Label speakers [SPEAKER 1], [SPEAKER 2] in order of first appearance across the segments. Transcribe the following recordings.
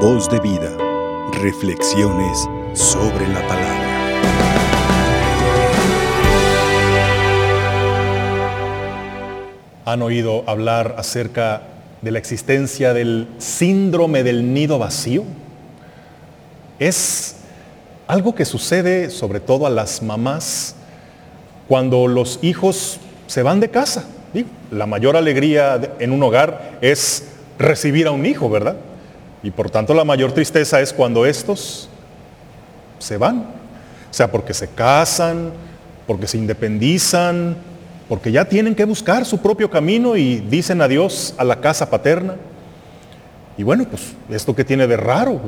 [SPEAKER 1] Voz de vida. Reflexiones sobre la palabra.
[SPEAKER 2] ¿Han oído hablar acerca de la existencia del síndrome del nido vacío? Es algo que sucede sobre todo a las mamás cuando los hijos se van de casa. La mayor alegría en un hogar es recibir a un hijo, ¿verdad? Y por tanto la mayor tristeza es cuando estos se van. O sea, porque se casan, porque se independizan, porque ya tienen que buscar su propio camino y dicen adiós a la casa paterna. Y bueno, pues esto que tiene de raro,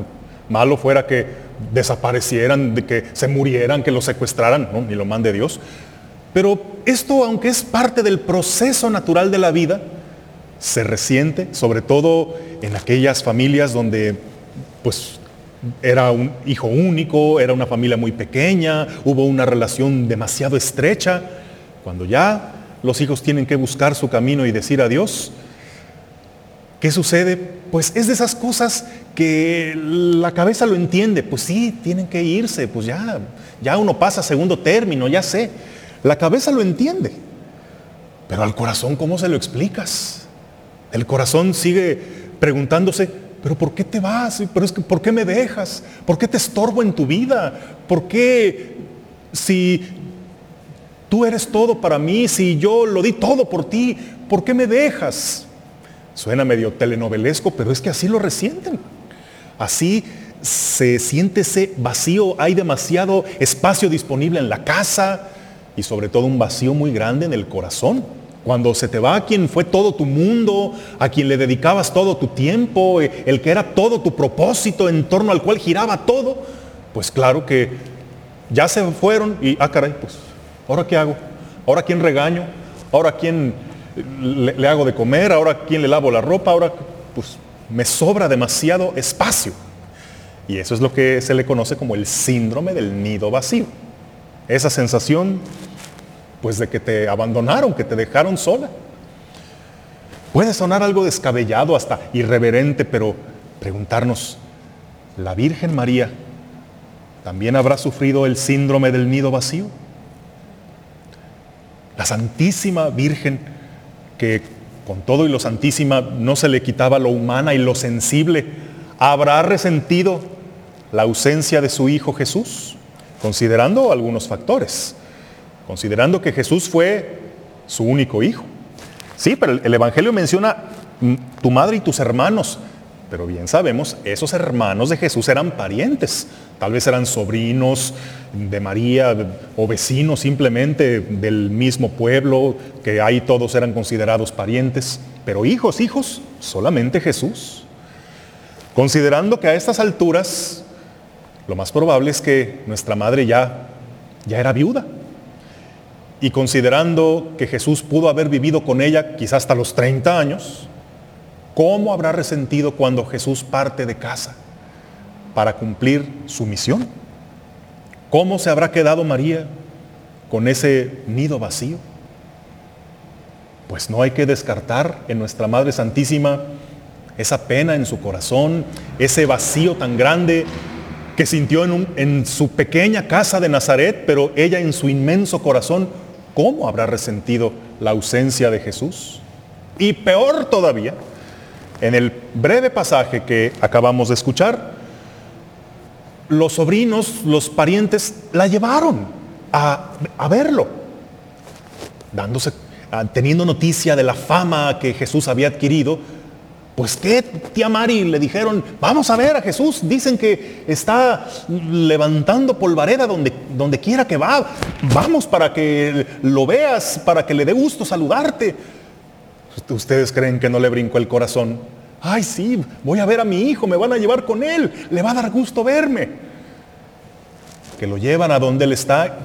[SPEAKER 2] malo fuera que desaparecieran, de que se murieran, que los secuestraran, ¿no? ni lo mande Dios. Pero esto, aunque es parte del proceso natural de la vida, se resiente, sobre todo en aquellas familias donde pues era un hijo único, era una familia muy pequeña, hubo una relación demasiado estrecha. Cuando ya los hijos tienen que buscar su camino y decir adiós, ¿qué sucede? Pues es de esas cosas que la cabeza lo entiende, pues sí, tienen que irse, pues ya, ya uno pasa segundo término, ya sé. La cabeza lo entiende, pero al corazón, ¿cómo se lo explicas? El corazón sigue preguntándose, pero ¿por qué te vas? ¿Pero es que, ¿Por qué me dejas? ¿Por qué te estorbo en tu vida? ¿Por qué si tú eres todo para mí, si yo lo di todo por ti, ¿por qué me dejas? Suena medio telenovelesco, pero es que así lo resienten. Así se siente ese vacío, hay demasiado espacio disponible en la casa y sobre todo un vacío muy grande en el corazón. Cuando se te va a quien fue todo tu mundo, a quien le dedicabas todo tu tiempo, eh, el que era todo tu propósito en torno al cual giraba todo, pues claro que ya se fueron y, ah caray, pues, ¿ahora qué hago? ¿Ahora quién regaño? ¿Ahora quién le, hago de comer? ¿Ahora quién le lavo la ropa? Ahora, pues, me sobra demasiado espacio. Y eso es lo que se le conoce como el síndrome del nido vacío. Esa sensación pues de que te abandonaron, que te dejaron sola. Puede sonar algo descabellado, hasta irreverente, pero preguntarnos, ¿la Virgen María también habrá sufrido el síndrome del nido vacío? La Santísima Virgen, que con todo y lo Santísima no se le quitaba lo humana y lo sensible, ¿habrá resentido la ausencia de su Hijo Jesús? Considerando algunos factores considerando que Jesús fue su único hijo. Sí, pero el Evangelio menciona mm, tu madre y tus hermanos, pero bien sabemos, esos hermanos de Jesús eran parientes, tal vez eran sobrinos de María o vecinos simplemente del mismo pueblo, que ahí todos eran considerados parientes, pero hijos, hijos, solamente Jesús. Considerando que a estas alturas lo más probable es que nuestra madre ya, ya era viuda, y considerando que Jesús pudo haber vivido con ella quizás hasta los 30 años, ¿cómo habrá resentido cuando Jesús parte de casa para cumplir su misión? ¿Cómo se habrá quedado María con ese nido vacío? Pues no hay que descartar en nuestra Madre Santísima esa pena en su corazón, ese vacío tan grande que sintió en, en su pequeña casa de Nazaret, pero ella en su inmenso corazón ¿cómo habrá resentido la ausencia de Jesús? Y peor todavía, en el breve pasaje que acabamos de escuchar, los sobrinos, los parientes, la llevaron a, verlo, dándose, teniendo noticia de la fama que Jesús había adquirido, pues qué, tía Mari, le dijeron, vamos a ver a Jesús, dicen que está levantando polvareda donde, quiera que va, vamos para que lo veas, para que le dé gusto saludarte. Ustedes creen que no le brincó el corazón. Ay, sí, voy a ver a mi hijo, me van a llevar con él, le va a dar gusto verme. Que lo llevan a donde él está.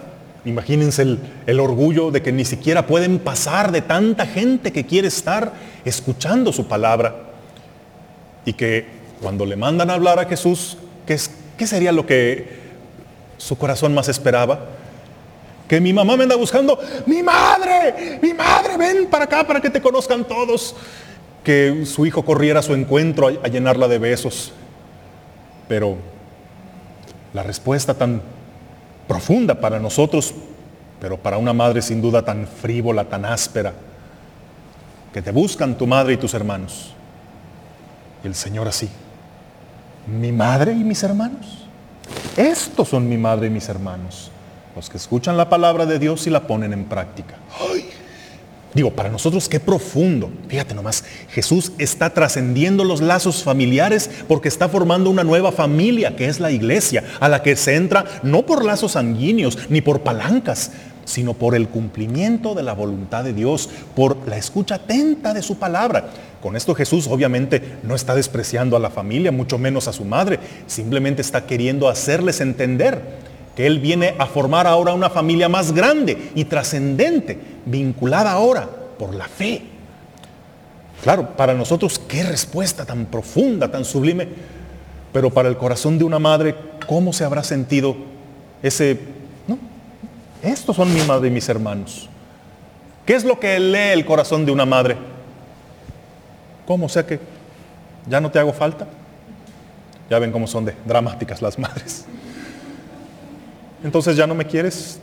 [SPEAKER 2] Imagínense el, el orgullo de que ni siquiera pueden pasar de tanta gente que quiere estar escuchando su palabra y que cuando le mandan a hablar a Jesús, ¿qué, ¿qué sería lo que su corazón más esperaba? Que mi mamá me anda buscando, mi madre, mi madre, ven para acá para que te conozcan todos. Que su hijo corriera a su encuentro a, llenarla de besos. Pero la respuesta tan profunda para nosotros, pero para una madre sin duda tan frívola, tan áspera, que te buscan tu madre y tus hermanos. Y el Señor así, mi madre y mis hermanos. Estos son mi madre y mis hermanos, los que escuchan la palabra de Dios y la ponen en práctica. Digo, para nosotros qué profundo. Fíjate nomás, Jesús está trascendiendo los lazos familiares porque está formando una nueva familia que es la iglesia, a la que se entra no por lazos sanguíneos ni por palancas, sino por el cumplimiento de la voluntad de Dios, por la escucha atenta de su palabra. Con esto Jesús obviamente no está despreciando a la familia, mucho menos a su madre, simplemente está queriendo hacerles entender que Él viene a formar ahora una familia más grande y trascendente, vinculada ahora por la fe. Claro, para nosotros qué respuesta tan profunda, tan sublime, pero para el corazón de una madre, ¿cómo se habrá sentido ese, no, estos son mi madre y mis hermanos? ¿Qué es lo que lee el corazón de una madre? ¿Cómo? O sea que ya no te hago falta. Ya ven cómo son de dramáticas las madres entonces ya no me quieres,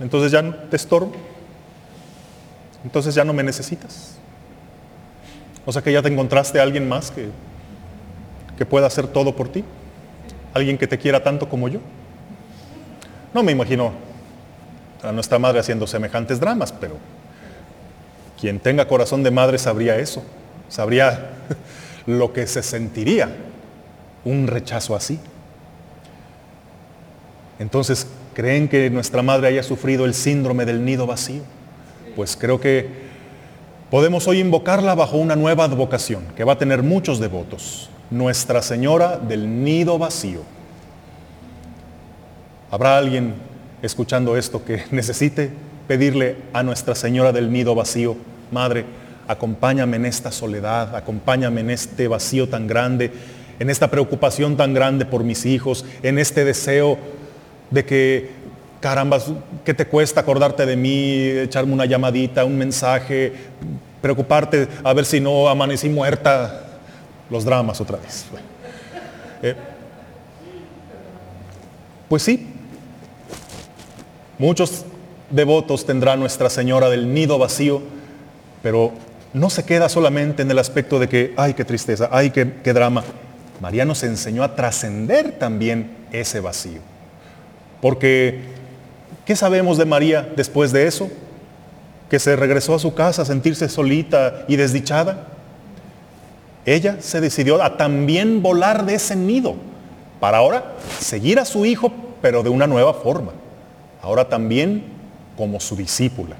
[SPEAKER 2] entonces ya no te estorbo, entonces ya no me necesitas. O sea que ya te encontraste a alguien más que, que pueda hacer todo por ti, alguien que te quiera tanto como yo. No me imagino a nuestra madre haciendo semejantes dramas, pero quien tenga corazón de madre sabría eso, sabría lo que se sentiría un rechazo así. Entonces, ¿creen que nuestra madre haya sufrido el síndrome del nido vacío? Pues creo que podemos hoy invocarla bajo una nueva advocación que va a tener muchos devotos. Nuestra Señora del nido vacío. ¿Habrá alguien escuchando esto que necesite pedirle a Nuestra Señora del nido vacío, Madre, acompáñame en esta soledad, acompáñame en este vacío tan grande, en esta preocupación tan grande por mis hijos, en este deseo de que, caramba, ¿qué te cuesta acordarte de mí, echarme una llamadita, un mensaje, preocuparte a ver si no amanecí muerta? Los dramas otra vez. Eh, pues sí, muchos devotos tendrá Nuestra Señora del nido vacío, pero no se queda solamente en el aspecto de que, ay, qué tristeza, ay, qué, drama. María nos enseñó a trascender también ese vacío. Porque, ¿qué sabemos de María después de eso? Que se regresó a su casa a sentirse solita y desdichada. Ella se decidió a también volar de ese nido para ahora seguir a su hijo, pero de una nueva forma. Ahora también como su discípula.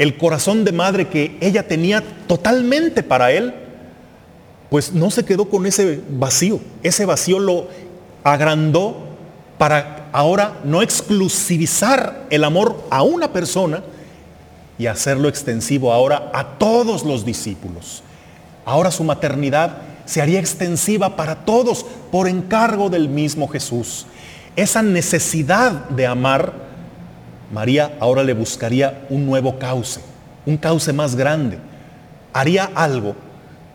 [SPEAKER 2] El corazón de madre que ella tenía totalmente para él, pues no se quedó con ese vacío. Ese vacío lo agrandó para ahora no exclusivizar el amor a una persona y hacerlo extensivo ahora a todos los discípulos. Ahora su maternidad se haría extensiva para todos por encargo del mismo Jesús. Esa necesidad de amar, María ahora le buscaría un nuevo cauce, un cauce más grande. Haría algo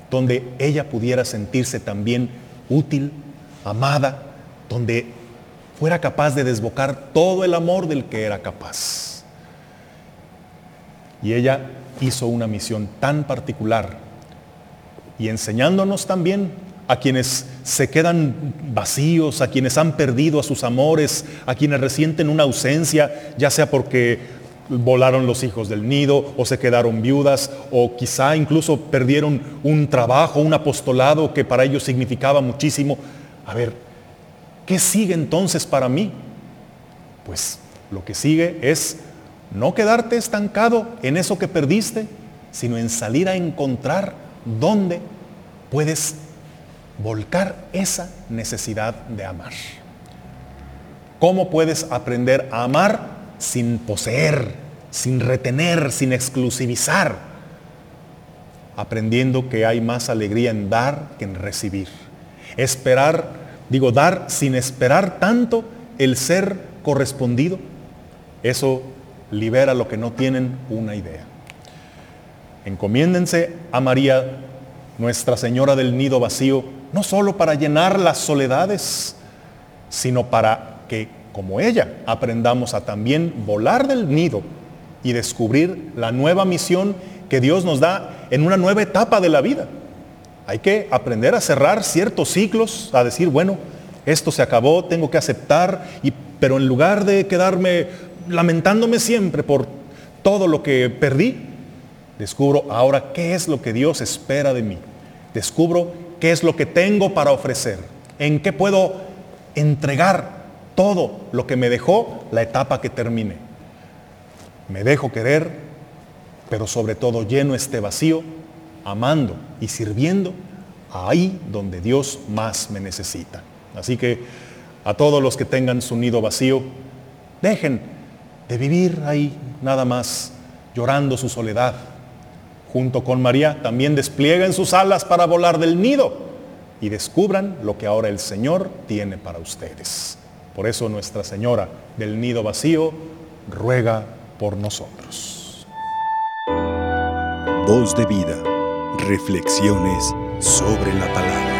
[SPEAKER 2] donde ella pudiera sentirse también útil, amada, donde fuera capaz de desbocar todo el amor del que era capaz. Y ella hizo una misión tan particular y enseñándonos también a quienes se quedan vacíos, a quienes han perdido a sus amores, a quienes resienten una ausencia, ya sea porque volaron los hijos del nido o se quedaron viudas o quizá incluso perdieron un trabajo, un apostolado que para ellos significaba muchísimo. A ver, ¿Qué sigue entonces para mí? Pues lo que sigue es no quedarte estancado en eso que perdiste, sino en salir a encontrar dónde puedes volcar esa necesidad de amar. ¿Cómo puedes aprender a amar sin poseer, sin retener, sin exclusivizar? Aprendiendo que hay más alegría en dar que en recibir. Esperar Digo, dar sin esperar tanto el ser correspondido. Eso libera lo que no tienen una idea. Encomiéndense a María Nuestra Señora del Nido Vacío, no solo para llenar las soledades, sino para que, como ella, aprendamos a también volar del nido y descubrir la nueva misión que Dios nos da en una nueva etapa de la vida. Hay que aprender a cerrar ciertos ciclos, a decir, bueno, esto se acabó, tengo que aceptar, y, pero en lugar de quedarme lamentándome siempre por todo lo que perdí, descubro ahora qué es lo que Dios espera de mí. Descubro qué es lo que tengo para ofrecer, en qué puedo entregar todo lo que me dejó la etapa que terminé. Me dejo querer, pero sobre todo lleno este vacío, amando y sirviendo ahí donde Dios más me necesita. Así que a todos los que tengan su nido vacío, dejen de vivir ahí nada más llorando su soledad. Junto con María también desplieguen sus alas para volar del nido y descubran lo que ahora el Señor tiene para ustedes. Por eso Nuestra Señora del nido vacío ruega por nosotros.
[SPEAKER 1] Voz de vida. Reflexiones sobre la palabra.